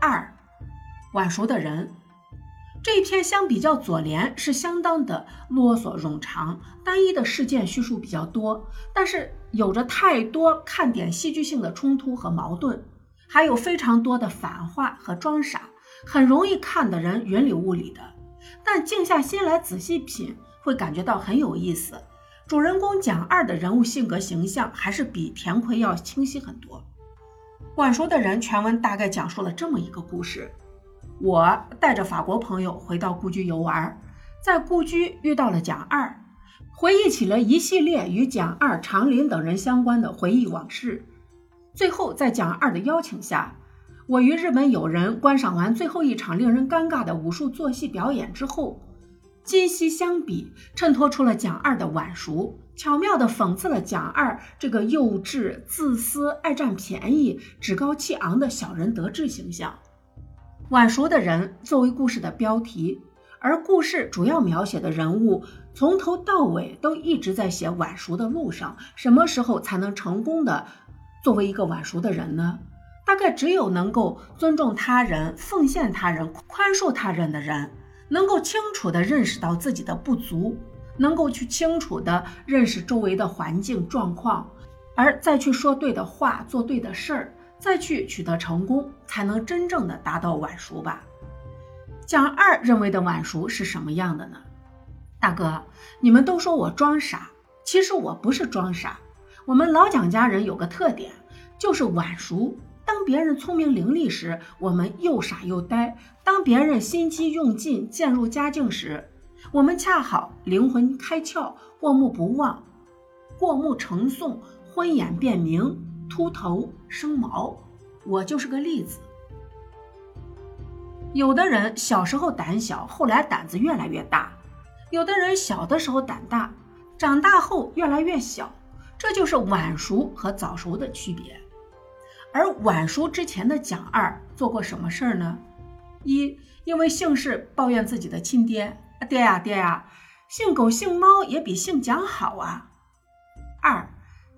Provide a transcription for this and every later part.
二，晚熟的人。这一篇相比较左联是相当的啰嗦冗长，单一的事件叙述比较多，但是有着太多看点戏剧性的冲突和矛盾，还有非常多的反话和装傻，很容易看的人云里雾里的。但静下心来仔细品，会感觉到很有意思。主人公蒋二的人物性格形象还是比田奎要清晰很多。晚熟的人全文大概讲述了这么一个故事。我带着法国朋友回到故居游玩，在故居遇到了蒋二，回忆起了一系列与蒋二、长林等人相关的回忆往事。最后，在蒋二的邀请下，我与日本友人观赏完最后一场令人尴尬的武术作戏表演之后，今昔相比，衬托出了蒋二的晚熟，巧妙地讽刺了蒋二这个幼稚、自私、爱占便宜、趾高气昂的小人得志形象。晚熟的人作为故事的标题，而故事主要描写的人物从头到尾都一直在写晚熟的路上。什么时候才能成功的作为一个晚熟的人呢？大概只有能够尊重他人、奉献他人、宽恕他人的人，能够清楚的认识到自己的不足，能够去清楚的认识周围的环境状况，而再去说对的话、做对的事儿。再去取得成功，才能真正的达到晚熟吧。蒋二认为的晚熟是什么样的呢？大哥，你们都说我装傻，其实我不是装傻。我们老蒋家人有个特点，就是晚熟。当别人聪明伶俐时，我们又傻又呆；当别人心机用尽、渐入佳境时，我们恰好灵魂开窍、过目不忘。过目成诵，昏眼变明。秃头生毛，我就是个例子。有的人小时候胆小，后来胆子越来越大；有的人小的时候胆大，长大后越来越小。这就是晚熟和早熟的区别。而晚熟之前的蒋二做过什么事儿呢？一，因为姓氏抱怨自己的亲爹：“爹呀爹呀，姓狗姓猫也比姓蒋好啊。”二。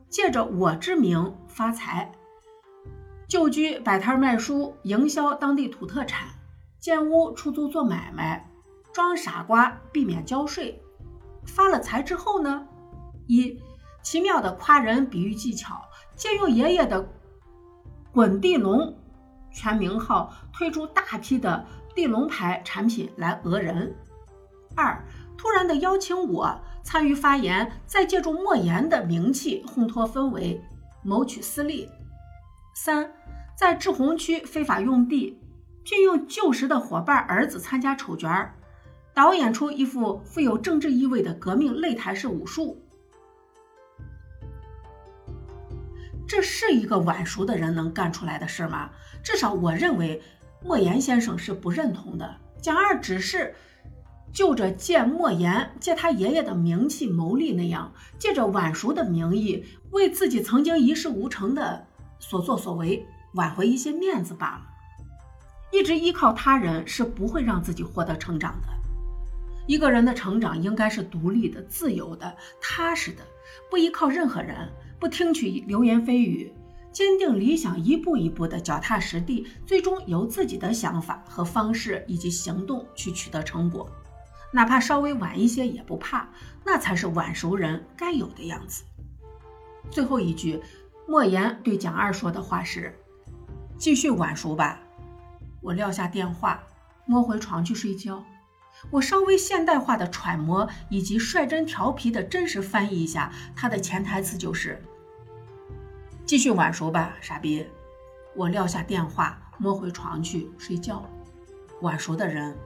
借着我之名发财，旧居摆摊卖书，营销当地土特产，建屋出租做买卖，装傻瓜避免交税。发了财之后呢？一奇妙的夸人比喻技巧，借用爷爷的滚地龙全名号，推出大批的地龙牌产品来讹人。二突然的邀请我。参与发言，再借助莫言的名气烘托氛围，谋取私利。三，在志洪区非法用地，聘用旧时的伙伴儿子参加丑角儿，导演出一副富有政治意味的革命擂台式武术。这是一个晚熟的人能干出来的事吗？至少我认为，莫言先生是不认同的。蒋二只是。就着借莫言借他爷爷的名气谋利那样，借着晚熟的名义为自己曾经一事无成的所作所为挽回一些面子罢了。一直依靠他人是不会让自己获得成长的。一个人的成长应该是独立的、自由的、踏实的，不依靠任何人，不听取流言蜚语，坚定理想，一步一步的脚踏实地，最终由自己的想法和方式以及行动去取得成果。哪怕稍微晚一些也不怕，那才是晚熟人该有的样子。最后一句，莫言对蒋二说的话是：“继续晚熟吧。”我撂下电话，摸回床去睡觉。我稍微现代化的揣摩以及率真调皮的真实翻译一下，他的潜台词就是：“继续晚熟吧，傻逼。”我撂下电话，摸回床去睡觉。晚熟的人，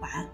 晚安。